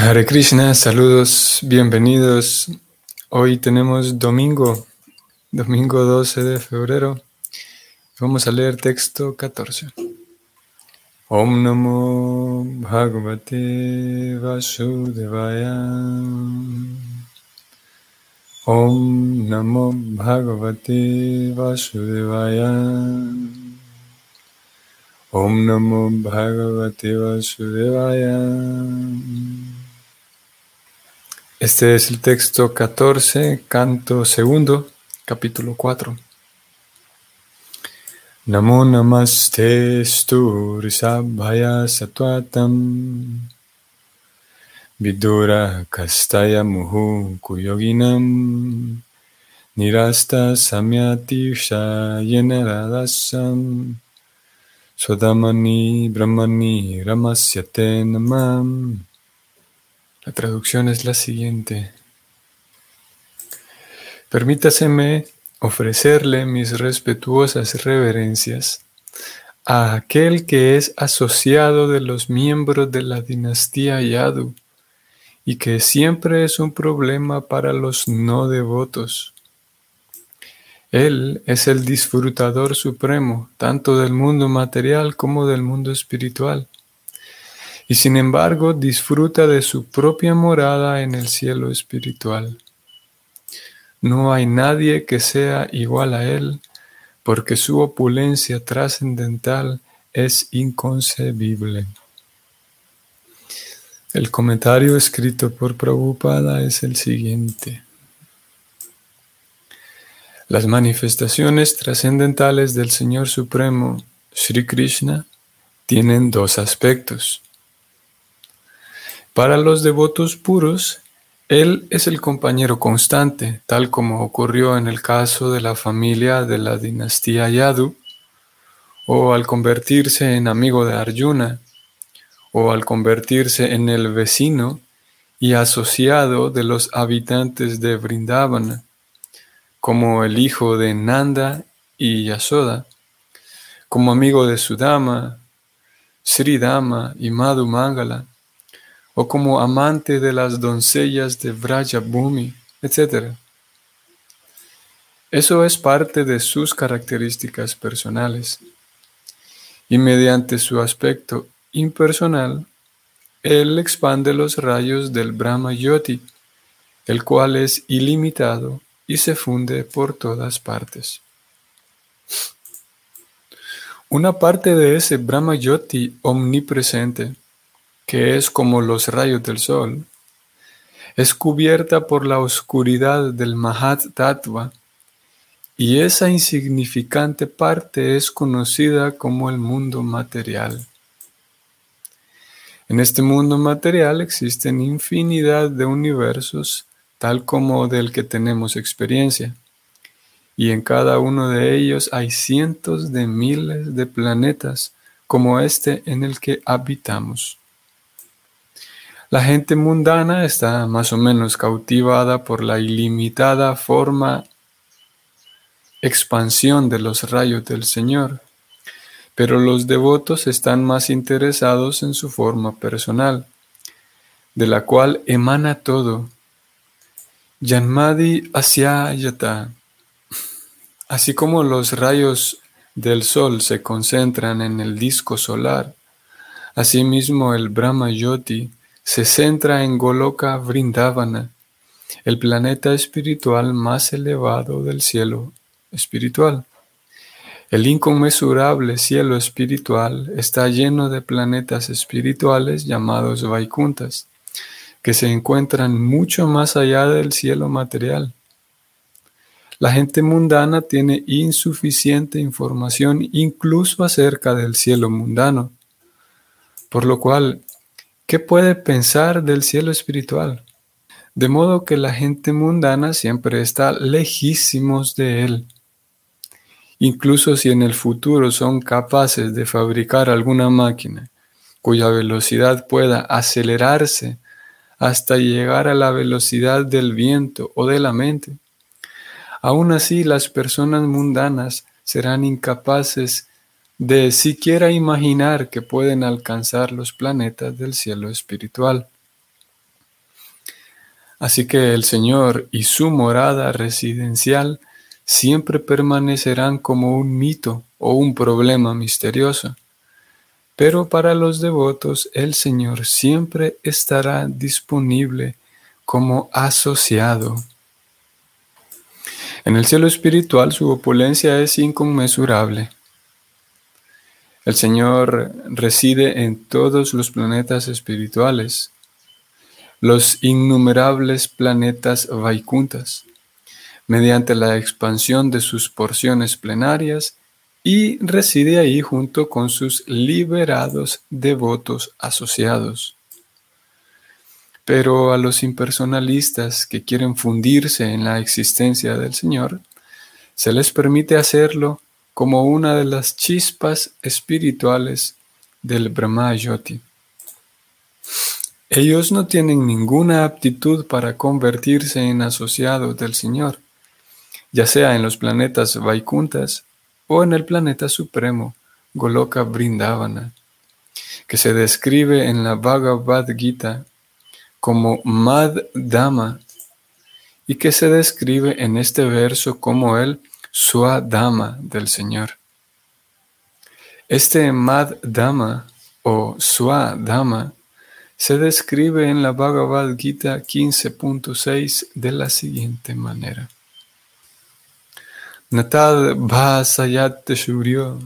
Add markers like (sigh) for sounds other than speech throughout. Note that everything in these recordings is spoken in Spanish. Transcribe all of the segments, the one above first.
Hare Krishna, saludos, bienvenidos. Hoy tenemos domingo, domingo 12 de febrero. Vamos a leer texto 14. Om Namo Bhagavate Vasudevaya. Om Namo Bhagavate Vasudevaya. Om Namo Bhagavate Vasudevaya. Este es el texto 14, canto segundo, capítulo 4. Namo namaste stu risabhaya satvatam vidura kastaya muhu kuyoginam. Nirasta samyatisha yenaradasam sodamani brahmani ramasyate namam la traducción es la siguiente. Permítaseme ofrecerle mis respetuosas reverencias a aquel que es asociado de los miembros de la dinastía Yadu y que siempre es un problema para los no devotos. Él es el disfrutador supremo tanto del mundo material como del mundo espiritual y sin embargo disfruta de su propia morada en el cielo espiritual. No hay nadie que sea igual a él, porque su opulencia trascendental es inconcebible. El comentario escrito por Prabhupada es el siguiente. Las manifestaciones trascendentales del Señor Supremo, Sri Krishna, tienen dos aspectos. Para los devotos puros, él es el compañero constante, tal como ocurrió en el caso de la familia de la dinastía Yadu, o al convertirse en amigo de Arjuna, o al convertirse en el vecino y asociado de los habitantes de Vrindavana, como el hijo de Nanda y Yasoda, como amigo de Sudama, Sridama y Madhu Mangala, o como amante de las doncellas de Bhumi, etc. Eso es parte de sus características personales. Y mediante su aspecto impersonal, él expande los rayos del Brahma Yoti, el cual es ilimitado y se funde por todas partes. Una parte de ese Brahma Yoti omnipresente que es como los rayos del sol, es cubierta por la oscuridad del Mahat Tattva y esa insignificante parte es conocida como el mundo material. En este mundo material existen infinidad de universos tal como del que tenemos experiencia, y en cada uno de ellos hay cientos de miles de planetas como este en el que habitamos. La gente mundana está más o menos cautivada por la ilimitada forma expansión de los rayos del Señor, pero los devotos están más interesados en su forma personal, de la cual emana todo. Yanmadi Asyayata. Así como los rayos del sol se concentran en el disco solar, asimismo el Brahma Yoti se centra en Goloka Vrindavana, el planeta espiritual más elevado del cielo espiritual. El inconmensurable cielo espiritual está lleno de planetas espirituales llamados Vaikuntas, que se encuentran mucho más allá del cielo material. La gente mundana tiene insuficiente información incluso acerca del cielo mundano, por lo cual ¿Qué puede pensar del cielo espiritual? De modo que la gente mundana siempre está lejísimos de él. Incluso si en el futuro son capaces de fabricar alguna máquina cuya velocidad pueda acelerarse hasta llegar a la velocidad del viento o de la mente, aún así las personas mundanas serán incapaces de siquiera imaginar que pueden alcanzar los planetas del cielo espiritual. Así que el Señor y su morada residencial siempre permanecerán como un mito o un problema misterioso. Pero para los devotos el Señor siempre estará disponible como asociado. En el cielo espiritual su opulencia es inconmensurable. El Señor reside en todos los planetas espirituales, los innumerables planetas Vaikuntas, mediante la expansión de sus porciones plenarias y reside ahí junto con sus liberados devotos asociados. Pero a los impersonalistas que quieren fundirse en la existencia del Señor, se les permite hacerlo como una de las chispas espirituales del Brahma Yoti. Ellos no tienen ninguna aptitud para convertirse en asociados del Señor, ya sea en los planetas Vaikuntas o en el planeta supremo, Goloka Vrindavana, que se describe en la Bhagavad Gita como Mad Dama y que se describe en este verso como el Swadama del Señor. Este Mad Dama o Swadama se describe en la Bhagavad Gita 15.6 de la siguiente manera. Natad bhasayat shuryo,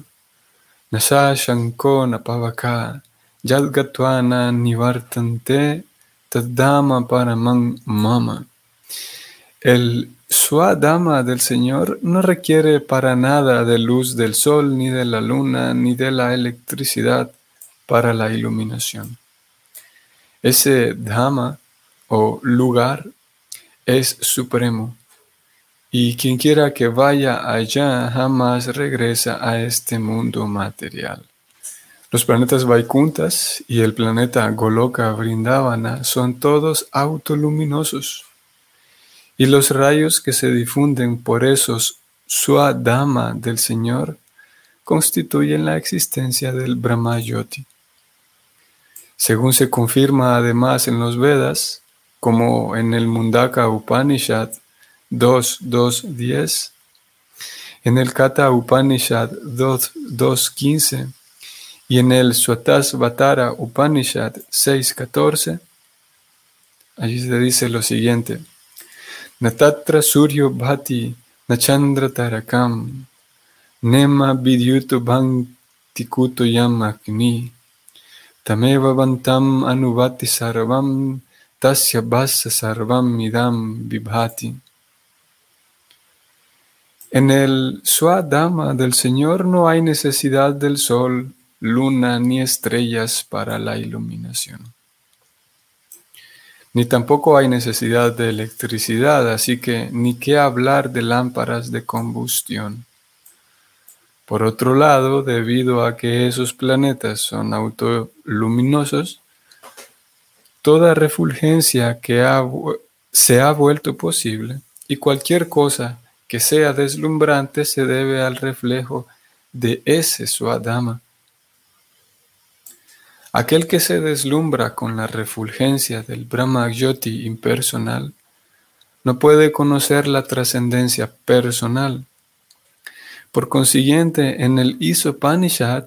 nasa shanko napavaka, yadgatwana nivartante, tadama paramang mama. El Swadama del Señor no requiere para nada de luz del sol, ni de la luna, ni de la electricidad para la iluminación. Ese Dhamma o lugar es supremo y quien quiera que vaya allá jamás regresa a este mundo material. Los planetas Vaikuntas y el planeta Goloka Vrindavana son todos autoluminosos y los rayos que se difunden por esos Swadama del Señor constituyen la existencia del Brahma Yoti. Según se confirma además en los Vedas, como en el Mundaka Upanishad 2.2.10, en el Kata Upanishad 2.2.15 y en el Swatasvatara Upanishad 6.14, allí se dice lo siguiente, Natatra Suryo Bhati Nachandra Tarakam Nema Vidyuto Bhantikuto Yam Tameva Bantam Anuvati Sarvam Tasya Basa Sarvam Midam Vibhati en el Swadama del Señor no hay necesidad del sol, luna ni estrellas para la iluminación. Ni tampoco hay necesidad de electricidad, así que ni qué hablar de lámparas de combustión. Por otro lado, debido a que esos planetas son autoluminosos, toda refulgencia que se ha vuelto posible y cualquier cosa que sea deslumbrante se debe al reflejo de ese Swadama. Aquel que se deslumbra con la refulgencia del Brahma Yoti impersonal no puede conocer la trascendencia personal. Por consiguiente, en el Isopanishad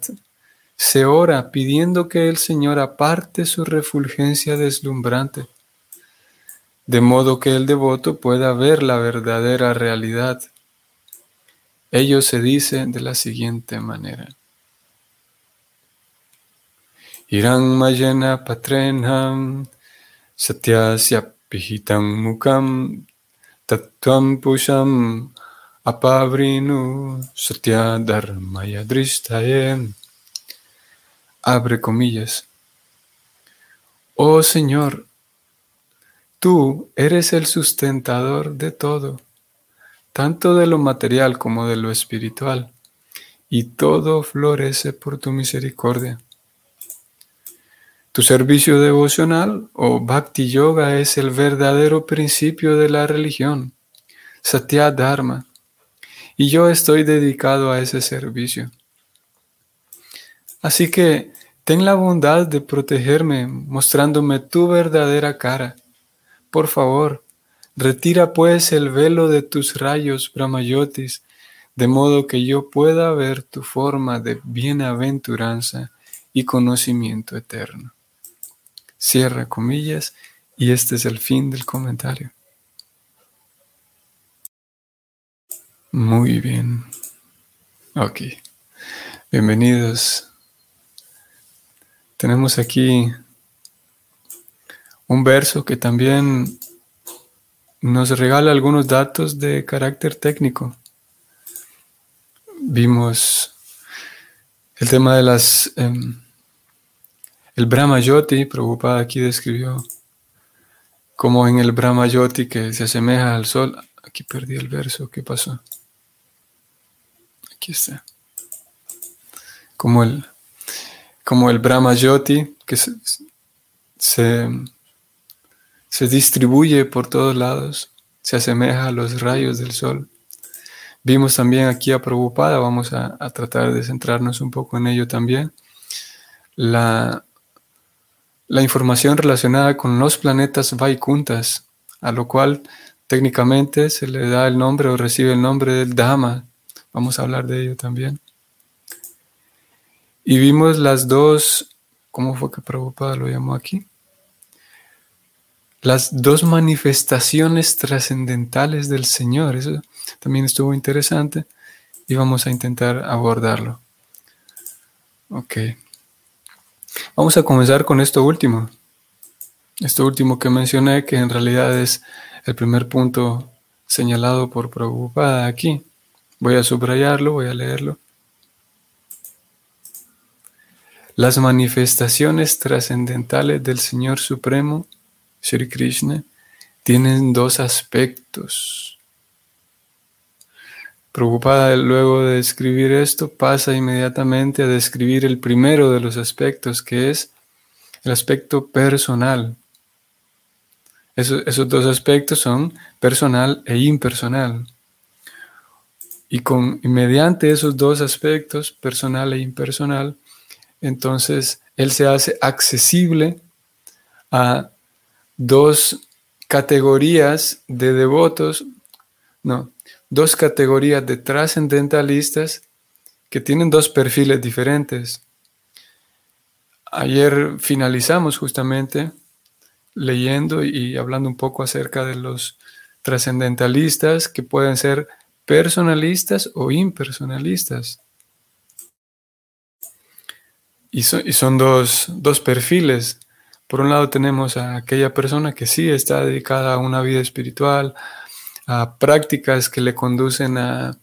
se ora pidiendo que el Señor aparte su refulgencia deslumbrante de modo que el devoto pueda ver la verdadera realidad. Ello se dice de la siguiente manera. Irang mayena patrenham satyasya pihitam mukam tatvam pusham apavrinu satya dharmaya Abre comillas. Oh Señor, Tú eres el sustentador de todo, tanto de lo material como de lo espiritual, y todo florece por tu misericordia. Tu servicio devocional o bhakti yoga es el verdadero principio de la religión, satya dharma, y yo estoy dedicado a ese servicio. Así que ten la bondad de protegerme mostrándome tu verdadera cara por favor, retira pues el velo de tus rayos, Brahmayotis, de modo que yo pueda ver tu forma de bienaventuranza y conocimiento eterno. Cierra comillas y este es el fin del comentario. Muy bien. Ok. Bienvenidos. Tenemos aquí un verso que también nos regala algunos datos de carácter técnico. Vimos el tema de las... Em, el Brahma Yoti, Prabhupada aquí describió como en el Brahma Yoti que se asemeja al sol. Aquí perdí el verso, ¿qué pasó? Aquí está. Como el, como el Brahma Yoti que se, se distribuye por todos lados, se asemeja a los rayos del sol. Vimos también aquí a Prabhupada, vamos a, tratar de centrarnos un poco en ello también, la, la información relacionada con los planetas Vaikuntas, a lo cual técnicamente se le da el nombre o recibe el nombre del Dhamma. Vamos a hablar de ello también. Y vimos las dos, ¿cómo fue que Prabhupada lo llamó aquí? Las dos manifestaciones trascendentales del Señor. Eso también estuvo interesante y vamos a intentar abordarlo. Ok. Vamos a comenzar con esto último. Esto último que mencioné, que en realidad es el primer punto señalado por Prabhupada aquí. Voy a subrayarlo, voy a leerlo. Las manifestaciones trascendentales del Señor Supremo, Sri Krishna, tienen dos aspectos Preocupada luego de describir esto, pasa inmediatamente a describir el primero de los aspectos, que es el aspecto personal. esos dos aspectos son personal e impersonal. Y, con, y mediante esos dos aspectos, personal e impersonal, entonces él se hace accesible a dos categorías de devotos, no, dos categorías de trascendentalistas que tienen dos perfiles diferentes. Ayer finalizamos justamente leyendo y hablando un poco acerca de los trascendentalistas que pueden ser personalistas o impersonalistas. Y, son dos, dos perfiles. Por un lado tenemos a aquella persona que sí está dedicada a una vida espiritual, a prácticas que le conducen a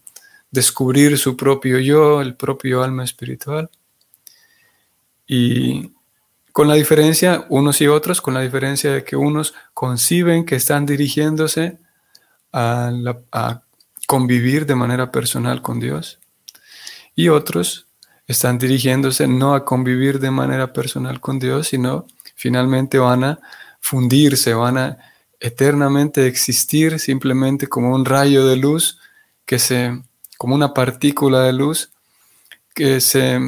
descubrir su propio yo, el propio alma espiritual. Y con la diferencia, unos y otros, con la diferencia de que unos conciben que están dirigiéndose a, a convivir de manera personal con Dios y otros están dirigiéndose no a convivir de manera personal con Dios, sino finalmente van a fundirse, van a eternamente existir simplemente como un rayo de luz que se, como una partícula de luz que se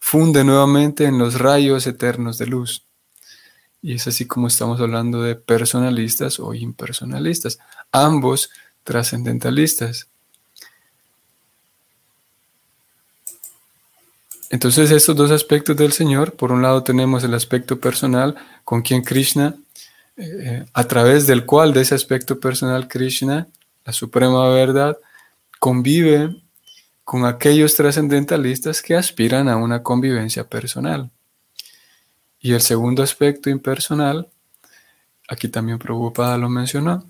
funde nuevamente en los rayos eternos de luz. Y es así como estamos hablando de personalistas o impersonalistas, ambos trascendentalistas. Entonces estos dos aspectos del Señor, por un lado tenemos el aspecto personal con quien Krishna a través del cual de ese aspecto personal Krishna, la suprema verdad, convive con aquellos trascendentalistas que aspiran a una convivencia personal. Y el segundo aspecto impersonal, aquí también Prabhupada lo mencionó,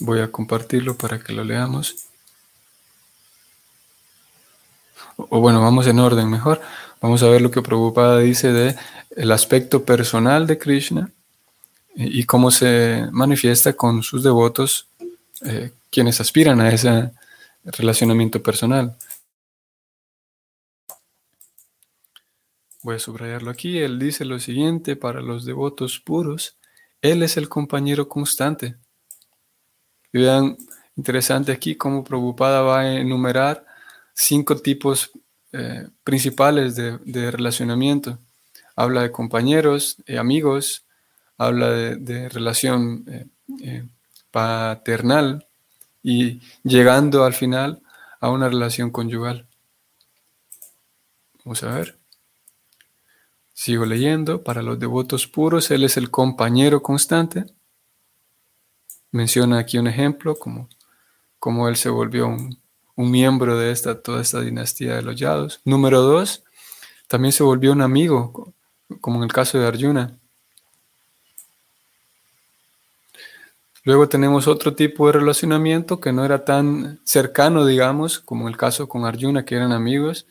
voy a compartirlo para que lo leamos. O bueno, vamos en orden mejor. Vamos a ver lo que Prabhupada dice de el aspecto personal de Krishna y, cómo se manifiesta con sus devotos, eh, quienes aspiran a ese relacionamiento personal. Voy a subrayarlo aquí. Él dice lo siguiente, para los devotos puros, Él es el compañero constante. Vean, interesante aquí cómo Prabhupada va a enumerar cinco tipos eh, principales de, relacionamiento. habla de compañeros, eh, amigos, habla de, relación eh, eh, paternal y llegando al final a una relación conyugal. Vamos a ver. Sigo leyendo. Para los devotos puros, Él es el compañero constante. Menciona aquí un ejemplo, como, como Él se volvió un, miembro de esta, toda esta dinastía de los Yados. Número dos, también se volvió un amigo, como en el caso de Arjuna. Luego tenemos otro tipo de relacionamiento que no era tan cercano, digamos, como el caso con Arjuna, que eran amigos,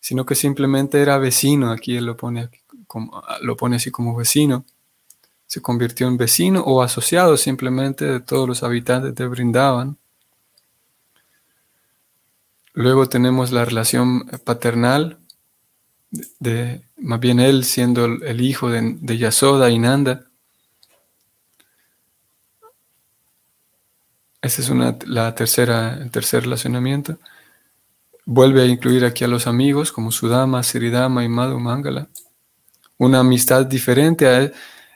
sino que simplemente era vecino. Aquí él lo pone, como, lo pone así como vecino. Se convirtió en vecino o asociado simplemente de todos los habitantes de Brindavan. Luego tenemos la relación paternal, de, más bien él siendo el hijo de, Yasoda y Nanda. Ese es una, la tercera, el tercer relacionamiento. Vuelve a incluir aquí a los amigos como Sudama, Siridama y Madhu Mangala. Una amistad diferente a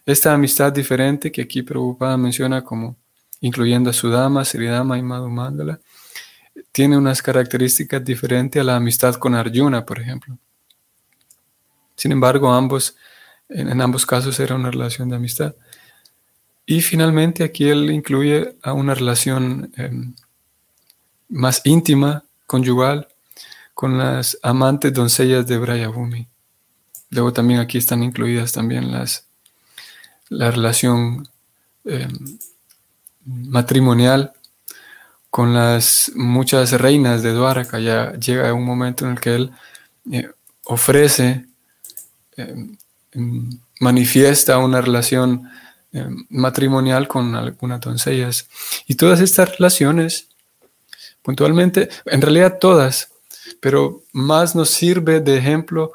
esta amistad diferente que aquí Prabhupada menciona como incluyendo a Sudama, Siridama y Madhu Mangala, tiene unas características diferentes a la amistad con Arjuna, por ejemplo. Sin embargo, ambos, en ambos casos era una relación de amistad. Y finalmente aquí él incluye a una relación em, más íntima, conyugal, con las amantes doncellas de Brayabhumi. Luego también aquí están incluidas también las, la relación em, matrimonial con las muchas reinas de Dwaraka. Ya llega un momento en el que él eh, ofrece, em, manifiesta una relación eh, matrimonial con algunas doncellas. Y todas estas relaciones, puntualmente, en realidad todas, pero más nos sirve de ejemplo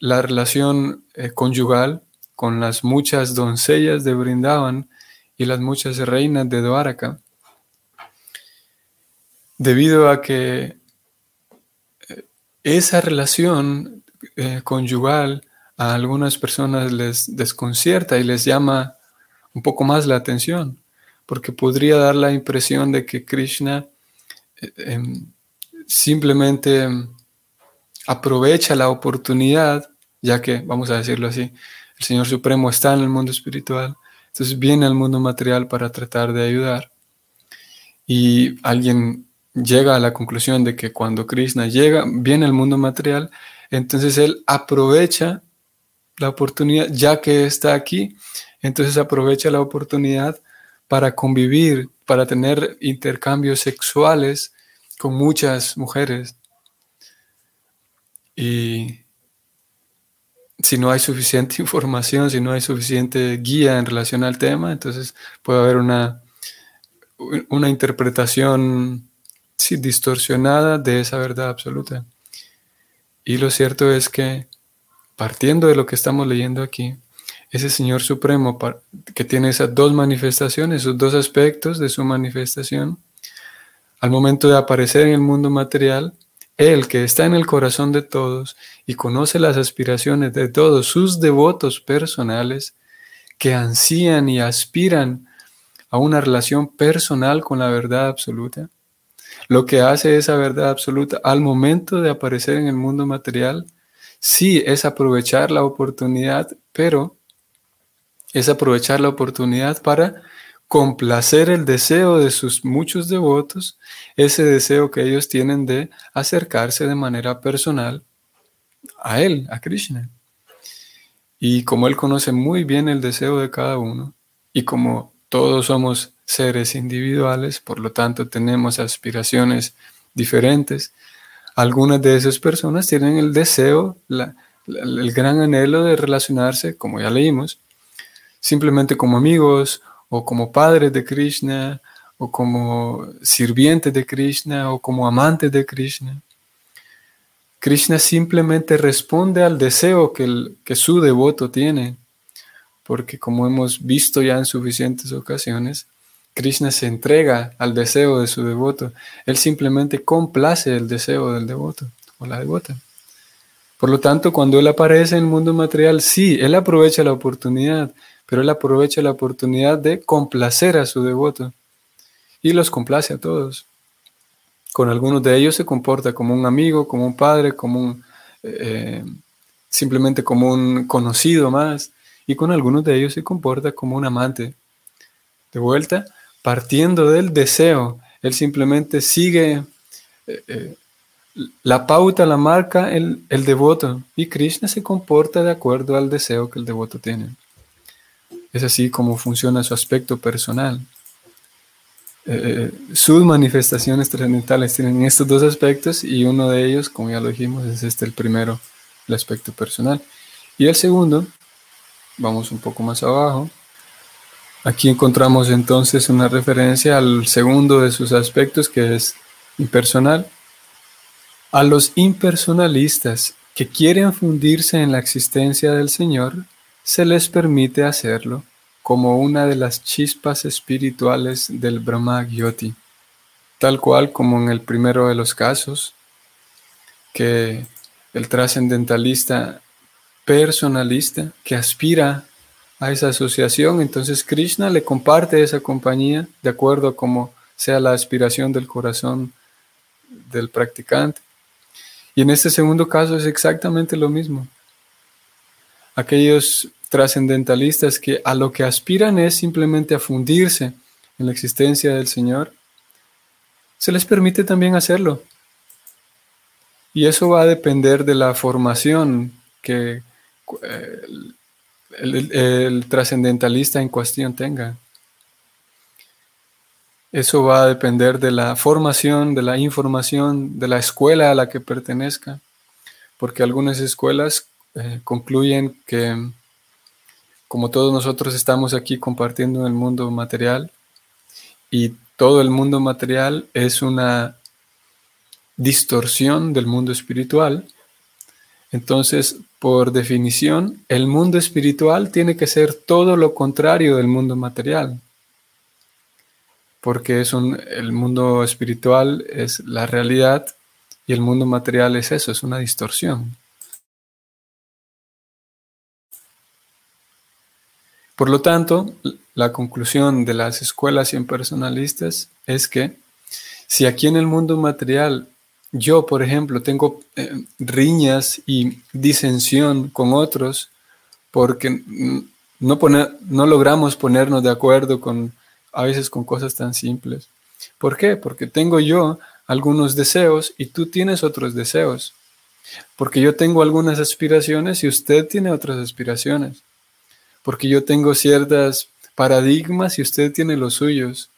la relación eh, conyugal con las muchas doncellas de Brindavan y las muchas reinas de Dwaraka, debido a que eh, esa relación conyugal a algunas personas les desconcierta y les llama un poco más la atención, porque podría dar la impresión de que Krishna eh, em, simplemente em, aprovecha la oportunidad, ya que, vamos a decirlo así, el Señor Supremo está en el mundo espiritual, entonces viene al mundo material para tratar de ayudar. Y alguien llega a la conclusión de que cuando Krishna llega, viene al mundo material, entonces él aprovecha la oportunidad, ya que está aquí, entonces aprovecha la oportunidad para convivir, para tener intercambios sexuales con muchas mujeres. Y si no hay suficiente (laughs) información, si no hay suficiente guía en relación al tema, entonces puede haber una, una interpretación distorsionada de esa verdad absoluta. Y lo cierto es que, partiendo de lo que estamos leyendo aquí, ese Señor Supremo que tiene esas dos manifestaciones, esos dos aspectos de su manifestación, al momento de aparecer en el mundo material, Él que está en el corazón de todos y conoce las aspiraciones de todos sus devotos personales, que ansían y aspiran a una relación personal con la verdad absoluta, lo que hace esa verdad absoluta al momento de aparecer en el mundo material, sí es aprovechar la oportunidad, pero es aprovechar la oportunidad para complacer el deseo de sus muchos devotos, ese deseo que ellos tienen de acercarse de manera personal a Él, a Krishna. Y como Él conoce muy bien el deseo de cada uno, y como todos somos seres individuales, por lo tanto tenemos aspiraciones diferentes, algunas de esas personas tienen el deseo, el gran anhelo de relacionarse, como ya leímos, simplemente como amigos o como padres de Krishna o como sirvientes de Krishna o como amantes de Krishna. Krishna simplemente responde al deseo que, que su devoto tiene, porque como hemos visto ya en suficientes ocasiones, Krishna se entrega al deseo de su devoto. Él simplemente complace el deseo del devoto o la devota. Por lo tanto, cuando él aparece en el mundo material, sí, él aprovecha la oportunidad, pero él aprovecha la oportunidad de complacer a su devoto y los complace a todos. Con algunos de ellos se comporta como un amigo, como un padre, como un, eh, simplemente como un conocido más, y con algunos de ellos se comporta como un amante. De vuelta, partiendo del deseo, él simplemente sigue eh, eh, la pauta, la marca el, el devoto, y Krishna se comporta de acuerdo al deseo que el devoto tiene. Es así como funciona su aspecto personal. Eh, sus manifestaciones trascendentales tienen estos dos aspectos y uno de ellos, como ya lo dijimos, es este el primero, el aspecto personal. Y el segundo, vamos un poco más abajo, aquí encontramos entonces una referencia al segundo de sus aspectos que es impersonal. A los impersonalistas que quieren fundirse en la existencia del Señor, se les permite hacerlo como una de las chispas espirituales del Brahma Gyoti, tal cual como en el primero de los casos, que el trascendentalista personalista que aspira a esa asociación, entonces Krishna le comparte esa compañía de acuerdo a como sea la aspiración del corazón del practicante. Y en este segundo caso es exactamente lo mismo. Aquellos trascendentalistas que a lo que aspiran es simplemente a fundirse en la existencia del Señor, se les permite también hacerlo. Y eso va a depender de la formación que eh, el, trascendentalista en cuestión tenga. Eso va a depender de la formación, de la información, de la escuela a la que pertenezca, porque algunas escuelas eh, concluyen que como todos nosotros estamos aquí compartiendo el mundo material y todo el mundo material es una distorsión del mundo espiritual, entonces, por definición, el mundo espiritual tiene que ser todo lo contrario del mundo material, porque es un, el mundo espiritual es la realidad y el mundo material es eso, es una distorsión. Por lo tanto, la conclusión de las escuelas impersonalistas es que si aquí en el mundo material yo, por ejemplo, tengo eh, riñas y disensión con otros porque no, logramos ponernos de acuerdo con a veces con cosas tan simples. ¿Por qué? Porque tengo yo algunos deseos y tú tienes otros deseos. Porque yo tengo algunas aspiraciones y usted tiene otras aspiraciones porque yo tengo ciertas paradigmas y usted tiene los suyos,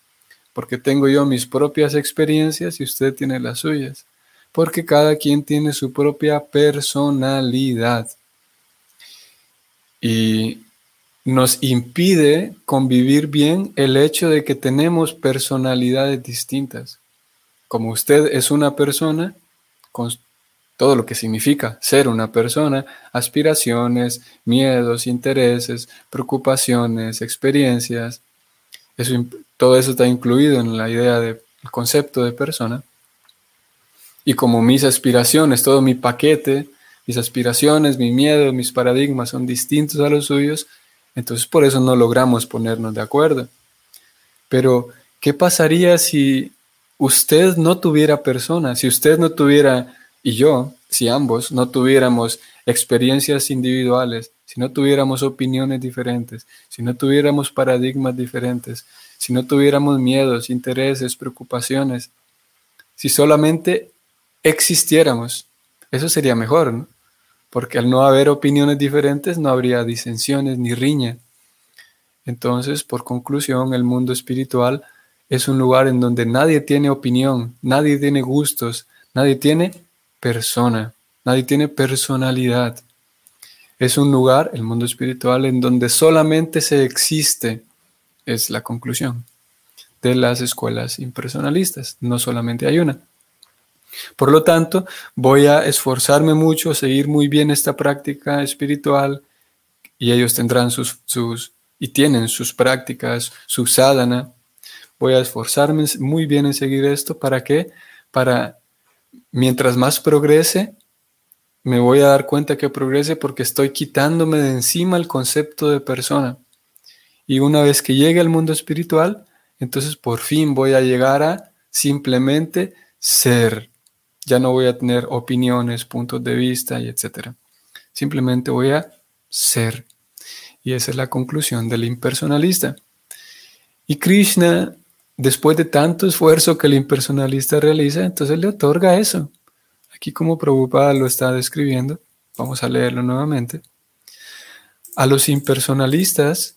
porque tengo yo mis propias experiencias y usted tiene las suyas, porque cada quien tiene su propia personalidad. Y nos impide convivir bien el hecho de que tenemos personalidades distintas. Como usted es una persona con todo lo que significa ser una persona, aspiraciones, miedos, intereses, preocupaciones, experiencias. Todo eso está incluido en la idea del concepto de persona. Y como mis aspiraciones, todo mi paquete, mis aspiraciones, mi miedo, mis paradigmas son distintos a los suyos, entonces por eso no logramos ponernos de acuerdo. Pero, ¿qué pasaría si usted no tuviera persona, si usted no tuviera y yo, si ambos no tuviéramos experiencias individuales, si no tuviéramos opiniones diferentes, si no tuviéramos paradigmas diferentes, si no tuviéramos miedos, intereses, preocupaciones, si solamente existiéramos, eso sería mejor, ¿no? Porque al no haber opiniones diferentes no habría disensiones ni riña. Entonces, por conclusión, el mundo espiritual es un lugar en donde nadie tiene opinión, nadie tiene gustos, nadie tiene persona, nadie tiene personalidad. Es un lugar, el mundo espiritual, en donde solamente se existe, es la conclusión de las escuelas impersonalistas, no solamente hay una. Por lo tanto, voy a esforzarme mucho, a seguir muy bien esta práctica espiritual y ellos tendrán sus, sus y tienen sus prácticas, su sadhana. Voy a esforzarme muy bien en seguir esto. ¿Para qué? Para mientras más progrese, me voy a dar cuenta que progrese porque estoy quitándome de encima el concepto de persona. Y una vez que llegue al mundo espiritual, entonces por fin voy a llegar a simplemente ser. Ya no voy a tener opiniones, puntos de vista y etcétera. Simplemente voy a ser. Y esa es la conclusión del impersonalista. Y Krishna, después de tanto esfuerzo que el impersonalista realiza, entonces le otorga eso. Aquí como Prabhupada lo está describiendo, vamos a leerlo nuevamente. A los impersonalistas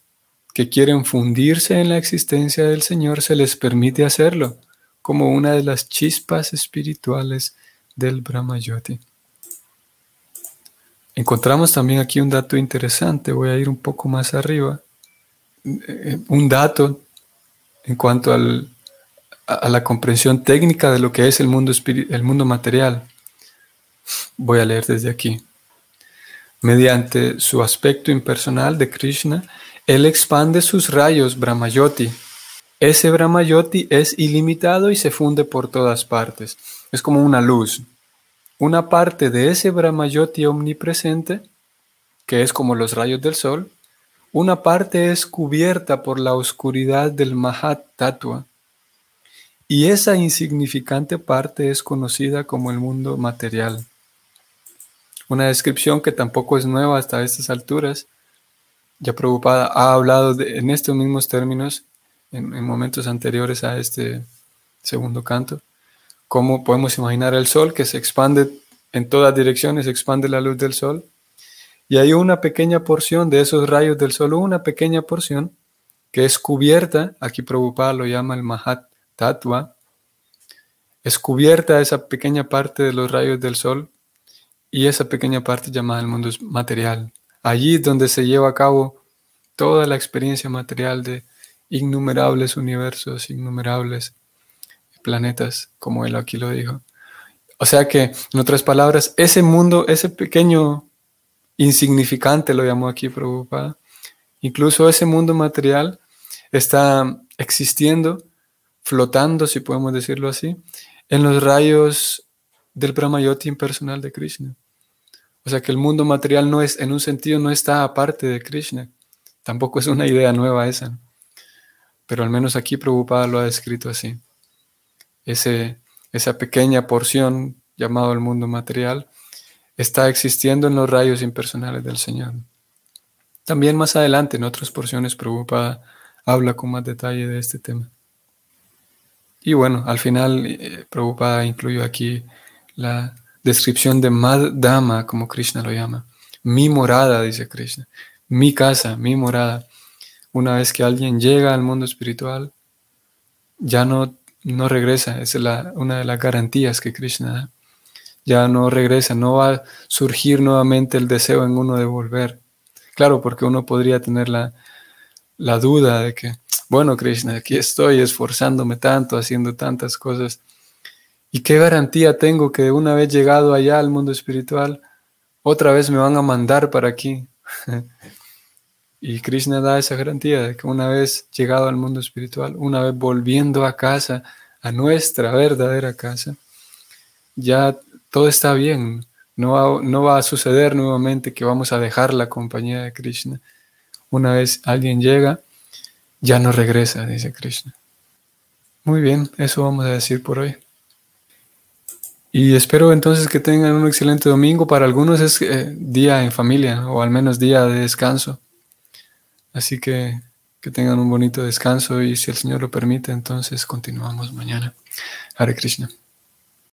que quieren fundirse en la existencia del Señor se les permite hacerlo como una de las chispas espirituales del Brahmayoti. Encontramos también aquí un dato interesante, voy a ir un poco más arriba, eh, un dato en cuanto a la comprensión técnica de lo que es el mundo, el mundo material. Voy a leer desde aquí. Mediante su aspecto impersonal de Krishna, él expande sus rayos Brahmayoti. Ese Brahmayoti es ilimitado y se funde por todas partes. Es como una luz, una parte de ese Brahmayoti omnipresente, que es como los rayos del sol, una parte es cubierta por la oscuridad del Mahat Tattva, y esa insignificante parte es conocida como el mundo material. Una descripción que tampoco es nueva hasta estas alturas. Ya Prabhupada ha hablado en estos mismos términos en, en momentos anteriores a este segundo canto cómo podemos imaginar el sol que se expande en todas direcciones, expande la luz del sol. Y hay una pequeña porción de esos rayos del sol, una pequeña porción que es cubierta, aquí Prabhupada lo llama el Mahat Tattva, es cubierta esa pequeña parte de los rayos del sol y esa pequeña parte llamada el mundo material. Allí donde se lleva a cabo toda la experiencia material de innumerables universos, innumerables planetas, como él aquí lo dijo. O sea que, en otras palabras, ese mundo, ese pequeño insignificante, lo llamó aquí Prabhupada, incluso ese mundo material está existiendo, flotando, si podemos decirlo así, en los rayos del Brahmayoti impersonal de Krishna. O sea que el mundo material no es, en un sentido, no está aparte de Krishna. Tampoco es una idea nueva esa. Pero al menos aquí Prabhupada lo ha descrito así ese, esa pequeña porción llamado el mundo material, está existiendo en los rayos impersonales del Señor. También más adelante, en otras porciones, Prabhupada habla con más detalle de este tema. Y bueno, al final, eh, Prabhupada incluyó aquí la descripción de Madhama, como Krishna lo llama. Mi morada, dice Krishna. Mi casa, mi morada. Una vez que alguien llega al mundo espiritual, ya no no regresa, es una de las garantías que Krishna da. Ya no regresa, no va a surgir nuevamente el deseo en uno de volver. Claro, porque uno podría tener la, la duda de que, bueno, Krishna, aquí estoy esforzándome tanto, haciendo tantas cosas. ¿Y qué garantía tengo que una vez llegado allá al mundo espiritual, otra vez me van a mandar para aquí? (laughs) Y Krishna da esa garantía de que una vez llegado al mundo espiritual, una vez volviendo a casa, a nuestra verdadera casa, ya todo está bien. No va, no va a suceder nuevamente que vamos a dejar la compañía de Krishna. Una vez alguien llega, ya no regresa, dice Krishna. Muy bien, eso vamos a decir por hoy. Y espero entonces que tengan un excelente domingo. Para algunos es eh, día en familia o al menos día de descanso. Así que que tengan un bonito descanso y si el Señor lo permite, entonces continuamos mañana. Hare Krishna.